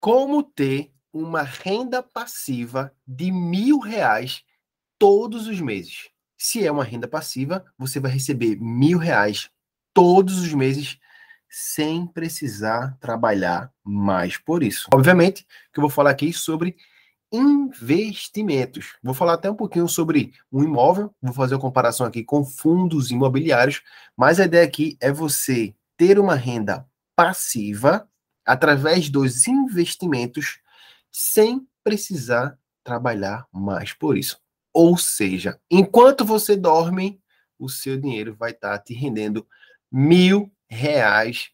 como ter uma renda passiva de mil reais todos os meses. Se é uma renda passiva, você vai receber mil reais todos os meses sem precisar trabalhar mais por isso. Obviamente que eu vou falar aqui sobre investimentos. Vou falar até um pouquinho sobre o imóvel, vou fazer uma comparação aqui com fundos imobiliários, mas a ideia aqui é você ter uma renda passiva através dos investimentos sem precisar trabalhar mais por isso. Ou seja, enquanto você dorme, o seu dinheiro vai estar te rendendo mil reais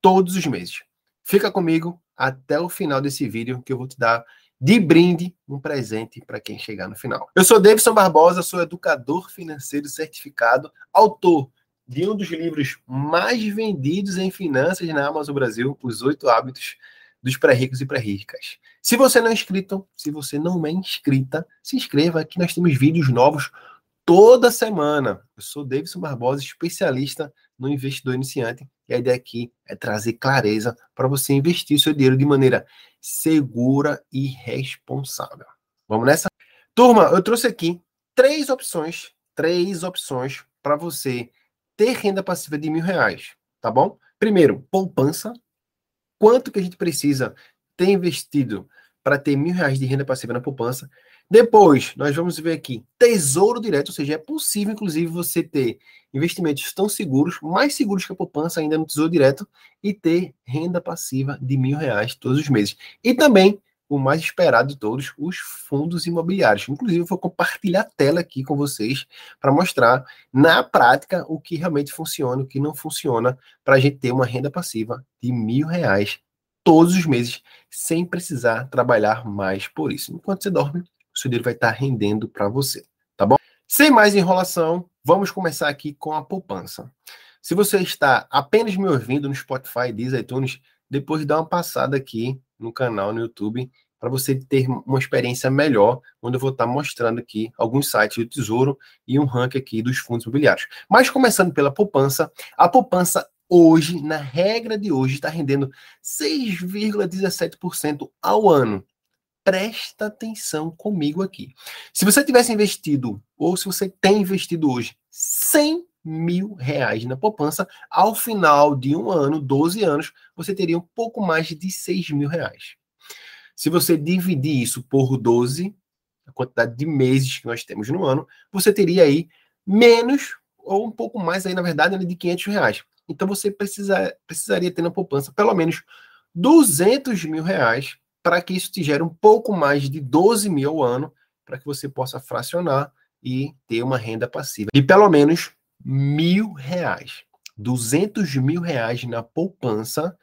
todos os meses. Fica comigo até o final desse vídeo que eu vou te dar de brinde um presente para quem chegar no final. Eu sou Davidson Barbosa, sou educador financeiro certificado, autor de um dos livros mais vendidos em finanças na Amazon Brasil, Os Oito Hábitos dos Pré-Ricos e Pré-Ricas. Se você não é inscrito, se você não é inscrita, se inscreva, aqui nós temos vídeos novos toda semana. Eu sou Davidson Barbosa, especialista no investidor iniciante, e a ideia aqui é trazer clareza para você investir seu dinheiro de maneira segura e responsável. Vamos nessa? Turma, eu trouxe aqui três opções, três opções para você ter renda passiva de mil reais, tá bom? Primeiro, poupança. Quanto que a gente precisa ter investido para ter mil reais de renda passiva na poupança? Depois, nós vamos ver aqui tesouro direto, ou seja, é possível, inclusive, você ter investimentos tão seguros, mais seguros que a poupança ainda no tesouro direto, e ter renda passiva de mil reais todos os meses. E também o mais esperado de todos, os fundos imobiliários. Inclusive, eu vou compartilhar a tela aqui com vocês para mostrar na prática o que realmente funciona, o que não funciona, para a gente ter uma renda passiva de mil reais todos os meses, sem precisar trabalhar mais por isso. Enquanto você dorme, o seu dinheiro vai estar rendendo para você, tá bom? Sem mais enrolação, vamos começar aqui com a poupança. Se você está apenas me ouvindo no Spotify, Deezer, iTunes, depois dá uma passada aqui no canal no YouTube para você ter uma experiência melhor, onde eu vou estar mostrando aqui alguns sites do Tesouro e um ranking aqui dos fundos imobiliários. Mas começando pela poupança, a poupança hoje, na regra de hoje, está rendendo 6,17% ao ano. Presta atenção comigo aqui. Se você tivesse investido, ou se você tem investido hoje, 100 mil reais na poupança, ao final de um ano, 12 anos, você teria um pouco mais de 6 mil reais. Se você dividir isso por 12, a quantidade de meses que nós temos no ano, você teria aí menos, ou um pouco mais aí, na verdade, de 500 reais. Então você precisa, precisaria ter na poupança pelo menos 200 mil reais para que isso te gere um pouco mais de 12 mil ao ano, para que você possa fracionar e ter uma renda passiva de pelo menos mil reais. 200 mil reais na poupança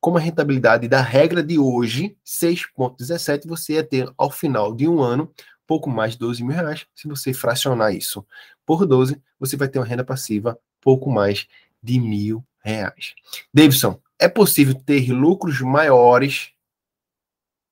como a rentabilidade da regra de hoje, 6,17, você ia ter ao final de um ano pouco mais de 12 mil reais. Se você fracionar isso por 12, você vai ter uma renda passiva pouco mais de mil reais. Davidson, é possível ter lucros maiores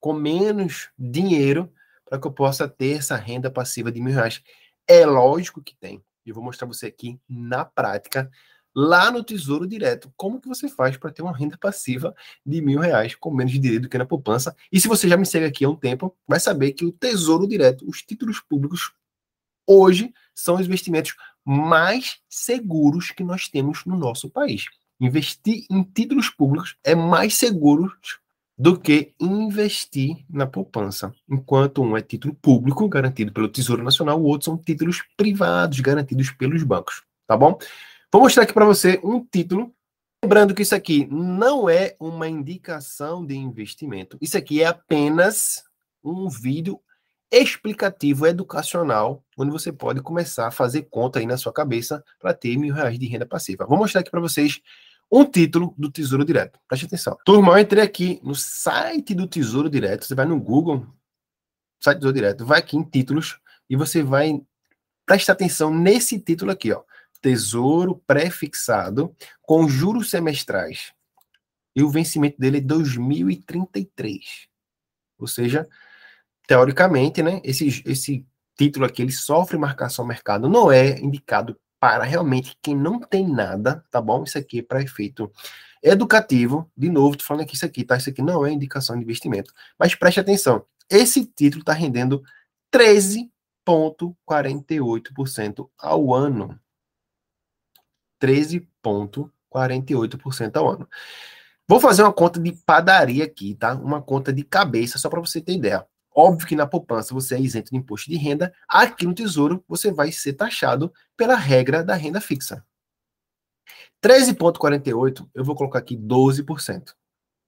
com menos dinheiro para que eu possa ter essa renda passiva de mil reais? É lógico que tem. Eu vou mostrar você aqui na prática lá no Tesouro Direto. Como que você faz para ter uma renda passiva de mil reais com menos dinheiro do que na poupança? E se você já me segue aqui há um tempo, vai saber que o Tesouro Direto, os títulos públicos, hoje são os investimentos mais seguros que nós temos no nosso país. Investir em títulos públicos é mais seguro do que investir na poupança. Enquanto um é título público, garantido pelo Tesouro Nacional, o outro são títulos privados, garantidos pelos bancos. Tá bom? Vou mostrar aqui para você um título. Lembrando que isso aqui não é uma indicação de investimento. Isso aqui é apenas um vídeo explicativo educacional, onde você pode começar a fazer conta aí na sua cabeça para ter mil reais de renda passiva. Vou mostrar aqui para vocês um título do Tesouro Direto. Preste atenção. Turma, eu entrei aqui no site do Tesouro Direto. Você vai no Google, site do Tesouro Direto, vai aqui em títulos e você vai prestar atenção nesse título aqui, ó. Tesouro pré-fixado com juros semestrais. E o vencimento dele é 2033. Ou seja, teoricamente, né, esse, esse título aqui ele sofre marcação ao mercado, não é indicado para realmente quem não tem nada, tá bom? Isso aqui é para efeito Educativo, de novo, tô falando que isso aqui, tá? Isso aqui não é indicação de investimento. Mas preste atenção, esse título está rendendo 13,48% ao ano. 13,48% ao ano. Vou fazer uma conta de padaria aqui, tá? Uma conta de cabeça, só para você ter ideia. Óbvio que na poupança você é isento de imposto de renda. Aqui no Tesouro você vai ser taxado pela regra da renda fixa. 13,48, eu vou colocar aqui 12%.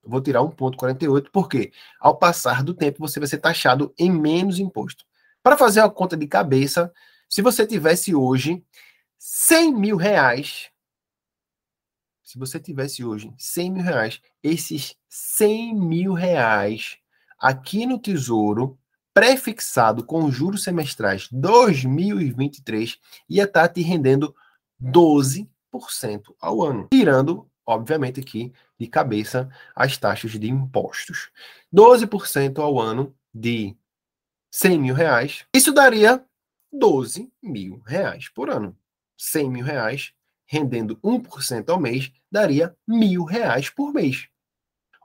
Eu vou tirar 1,48, porque ao passar do tempo você vai ser taxado em menos imposto. Para fazer uma conta de cabeça, se você tivesse hoje 100 mil reais, se você tivesse hoje 100 mil reais, esses 100 mil reais aqui no Tesouro, prefixado com juros semestrais 2023, ia estar tá te rendendo 12% ao ano, tirando, obviamente, aqui de cabeça as taxas de impostos. 12% ao ano de 100 mil reais. Isso daria 12 mil reais por ano. 100 mil reais, rendendo 1% ao mês, daria mil reais por mês.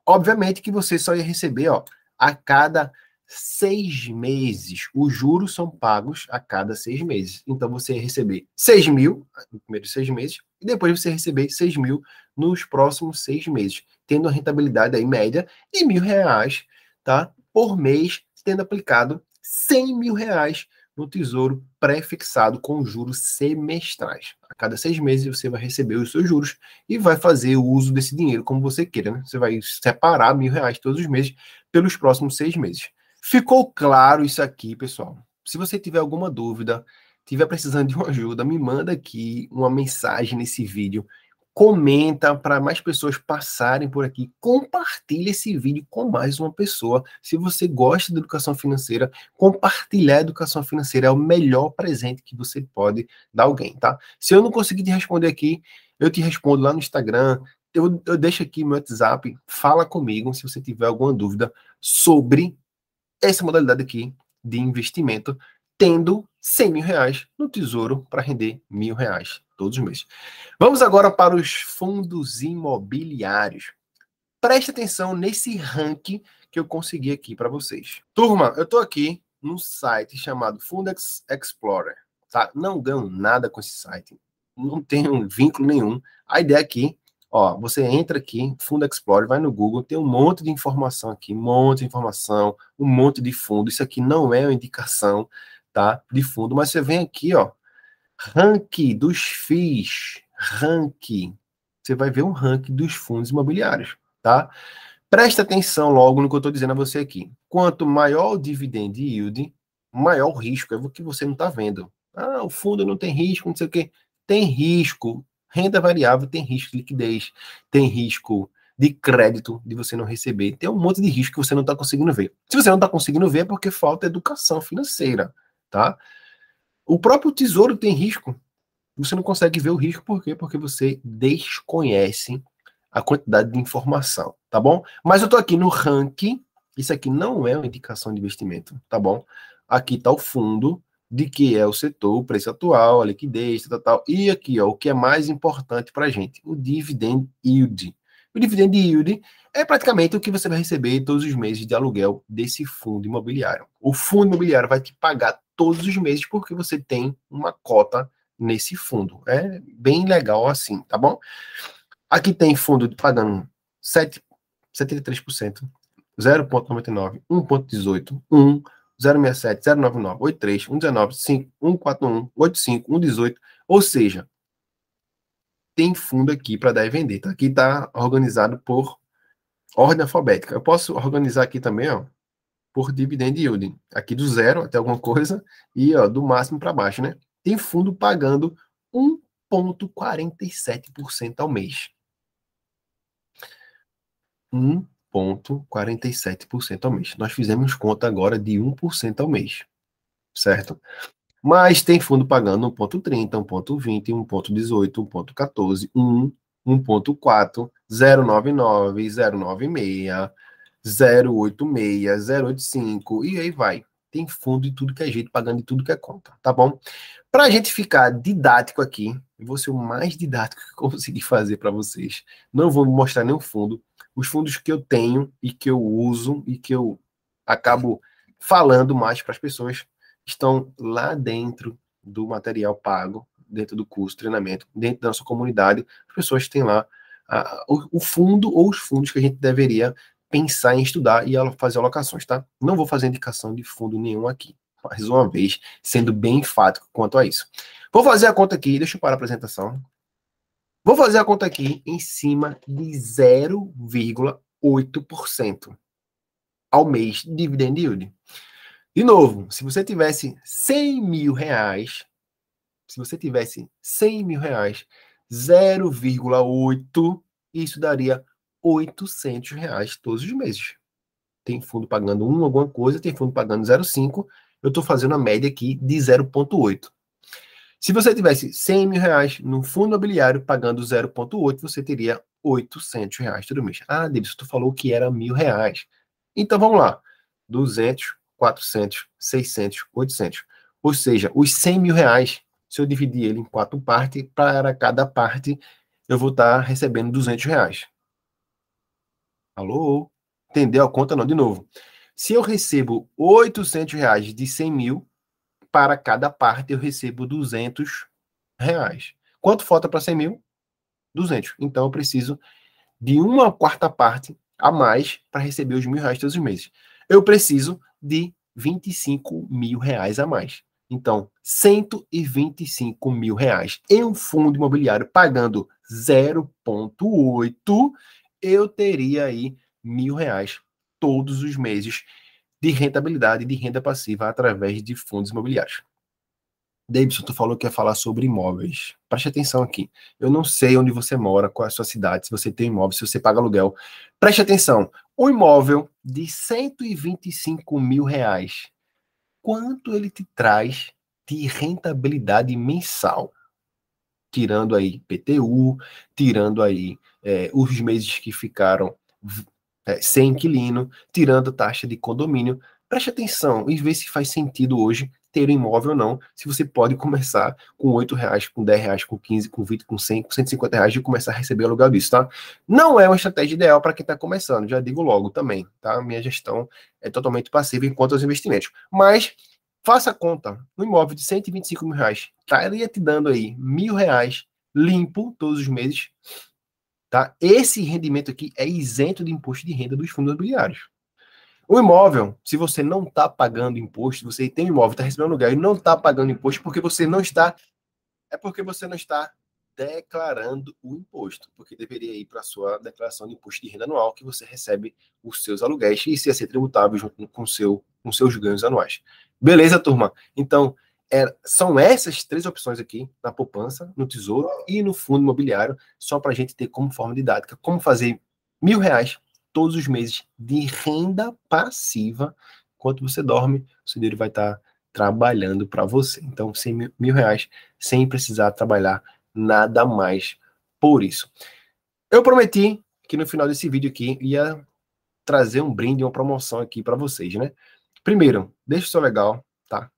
Obviamente que você só ia receber ó, a cada seis meses. Os juros são pagos a cada seis meses. Então você receber 6 mil nos primeiros seis meses e depois você receber 6 mil nos próximos seis meses, tendo a rentabilidade aí média de mil reais tá, por mês, tendo aplicado 100 mil reais no tesouro pré-fixado com juros semestrais. A cada seis meses você vai receber os seus juros e vai fazer o uso desse dinheiro como você queira. Né? Você vai separar mil reais todos os meses pelos próximos seis meses. Ficou claro isso aqui, pessoal? Se você tiver alguma dúvida, tiver precisando de uma ajuda, me manda aqui uma mensagem nesse vídeo comenta para mais pessoas passarem por aqui, compartilha esse vídeo com mais uma pessoa. Se você gosta de educação financeira, compartilhar a educação financeira é o melhor presente que você pode dar alguém, tá? Se eu não conseguir te responder aqui, eu te respondo lá no Instagram, eu, eu deixo aqui meu WhatsApp, fala comigo se você tiver alguma dúvida sobre essa modalidade aqui de investimento, tendo 100 mil reais no tesouro para render mil reais todos os meses. Vamos agora para os fundos imobiliários. Preste atenção nesse ranking que eu consegui aqui para vocês. Turma, eu estou aqui num site chamado Fundex Explorer. Tá? Não ganho nada com esse site. Não tenho vínculo nenhum. A ideia aqui, ó, você entra aqui, Fundo Explorer, vai no Google, tem um monte de informação aqui, um monte de informação, um monte de fundo. Isso aqui não é uma indicação, tá? De fundo, mas você vem aqui, ó, ranking dos FIIs, ranking. Você vai ver um ranking dos fundos imobiliários, tá? Presta atenção logo no que eu estou dizendo a você aqui. Quanto maior o dividend yield, maior o risco. É o que você não está vendo. Ah, o fundo não tem risco, não sei o quê. Tem risco. Renda variável tem risco de liquidez, tem risco de crédito de você não receber. Tem um monte de risco que você não está conseguindo ver. Se você não está conseguindo ver, é porque falta educação financeira, tá? O próprio tesouro tem risco. Você não consegue ver o risco, por quê? Porque você desconhece a quantidade de informação, tá bom? Mas eu tô aqui no ranking, isso aqui não é uma indicação de investimento, tá bom? Aqui tá o fundo de que é o setor, o preço atual, a liquidez, tal, tal. E aqui, ó, o que é mais importante para gente, o dividend yield. O dividend yield é praticamente o que você vai receber todos os meses de aluguel desse fundo imobiliário. O fundo imobiliário vai te pagar todos os meses porque você tem uma cota nesse fundo. É bem legal assim, tá bom? Aqui tem fundo pagando 7, 73%, 0,99, 1,18, 1, 067, 099, 83, 119, 5, 141, 85, 118, ou seja, tem fundo aqui para dar e vender. Tá? Aqui está organizado por ordem alfabética. Eu posso organizar aqui também, ó, por dividend yield. Aqui do zero até alguma coisa e ó, do máximo para baixo, né? Tem fundo pagando 1,47% ao mês. 1,47% ao mês. Nós fizemos conta agora de 1% ao mês, certo? Mas tem fundo pagando 1,30, 1,20, 1,18, 1,14, 1, 1,4, 0,99, 0,96, 086, 085 e aí vai. Tem fundo de tudo que é jeito, pagando de tudo que é conta, tá bom? Para a gente ficar didático aqui, Eu vou ser o mais didático que conseguir fazer para vocês. Não vou mostrar nenhum fundo. Os fundos que eu tenho e que eu uso e que eu acabo falando mais para as pessoas estão lá dentro do material pago, dentro do curso, treinamento, dentro da nossa comunidade. As pessoas têm lá a, o, o fundo ou os fundos que a gente deveria pensar em estudar e fazer alocações, tá? Não vou fazer indicação de fundo nenhum aqui. Mais uma vez, sendo bem enfático quanto a isso. Vou fazer a conta aqui, deixa eu parar a apresentação. Vou fazer a conta aqui em cima de 0,8% ao mês de dividend yield. De novo, se você tivesse 100 mil reais, se você tivesse 100 mil reais, 0,8, isso daria 800 reais todos os meses. Tem fundo pagando 1 alguma coisa, tem fundo pagando 0,5, eu estou fazendo a média aqui de 0,8. Se você tivesse 100 mil reais no fundo imobiliário pagando 0,8, você teria 800 reais todo mês. Ah, Davidson, tu falou que era mil reais. Então vamos lá. 200, 400, 600, 800. Ou seja, os 100 mil reais, se eu dividir ele em quatro partes, para cada parte eu vou estar tá recebendo 200 reais. Alô? Entendeu a conta? Não, de novo. Se eu recebo 800 reais de 100 mil, para cada parte eu recebo 200 reais. Quanto falta para 100 mil? 200. Então eu preciso de uma quarta parte a mais para receber os mil reais todos os meses. Eu preciso de 25 mil reais a mais. Então, 125 mil reais em um fundo imobiliário pagando 0,8, eu teria aí mil reais todos os meses de rentabilidade de renda passiva através de fundos imobiliários. Davidson, tu falou que ia falar sobre imóveis. Preste atenção aqui. Eu não sei onde você mora, qual é a sua cidade, se você tem imóvel, se você paga aluguel. Preste atenção. O imóvel de 125 mil reais, quanto ele te traz de rentabilidade mensal? Tirando aí PTU, tirando aí é, os meses que ficaram é, sem inquilino, tirando taxa de condomínio. Preste atenção e vê se faz sentido hoje ter um imóvel ou não, se você pode começar com 8 reais, com 10 reais, com 15, com 20, com 100, com 150 reais de começar a receber aluguel disso, tá? Não é uma estratégia ideal para quem está começando, já digo logo também, tá? Minha gestão é totalmente passiva enquanto aos investimentos. Mas faça a conta, no imóvel de 125 mil reais, estaria te dando aí mil reais limpo todos os meses, tá? Esse rendimento aqui é isento de imposto de renda dos fundos imobiliários. O imóvel, se você não está pagando imposto, você tem um imóvel, está recebendo aluguel e não está pagando imposto porque você não está. É porque você não está declarando o imposto, porque deveria ir para a sua declaração de imposto de renda anual que você recebe os seus aluguéis e isso ia ser tributável junto com seu com seus ganhos anuais. Beleza, turma? Então, é, são essas três opções aqui na poupança, no tesouro e no fundo imobiliário, só para a gente ter como forma didática como fazer mil reais todos os meses de renda passiva. Enquanto você dorme, o seu dinheiro vai estar trabalhando para você. Então, 100 mil, mil reais sem precisar trabalhar nada mais por isso. Eu prometi que no final desse vídeo aqui ia trazer um brinde, uma promoção aqui para vocês, né? Primeiro, deixa o seu legal, tá?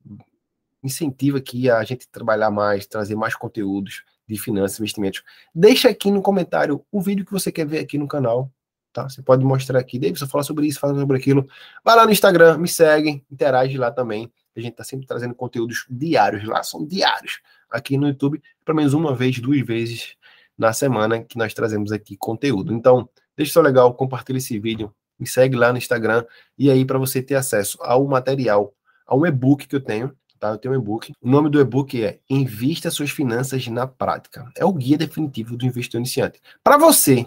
Incentiva aqui a gente trabalhar mais, trazer mais conteúdos de finanças investimentos. Deixa aqui no comentário o vídeo que você quer ver aqui no canal, Tá? Você pode mostrar aqui, Davidson, fala sobre isso, fala sobre aquilo. Vai lá no Instagram, me segue, interage lá também. A gente está sempre trazendo conteúdos diários lá, são diários. Aqui no YouTube, pelo menos uma vez, duas vezes na semana que nós trazemos aqui conteúdo. Então, deixa seu legal, compartilha esse vídeo, me segue lá no Instagram e aí para você ter acesso ao material, a um e-book que eu tenho, tá? Eu tenho um e-book. O nome do e-book é Invista suas finanças na prática. É o guia definitivo do investidor iniciante. Para você,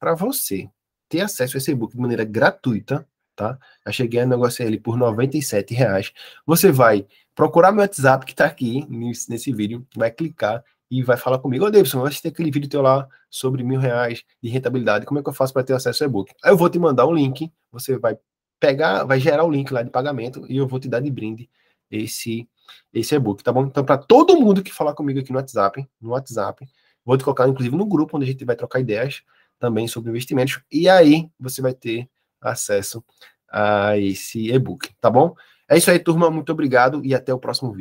para você ter acesso a esse e-book de maneira gratuita, tá? Eu cheguei a negociar ele por R$ reais. Você vai procurar meu WhatsApp que está aqui nesse, vídeo, vai clicar e vai falar comigo. Ô, Davidson, eu assisti aquele vídeo teu lá sobre mil reais de rentabilidade. Como é que eu faço para ter acesso ao e-book? Aí eu vou te mandar um link, você vai pegar, vai gerar o link lá de pagamento e eu vou te dar de brinde esse esse e-book, tá bom? Então, para todo mundo que falar comigo aqui no WhatsApp, no WhatsApp, vou te colocar inclusive no grupo onde a gente vai trocar ideias também sobre investimentos, e aí você vai ter acesso a esse e-book, tá bom? É isso aí, turma. Muito obrigado e até o próximo vídeo.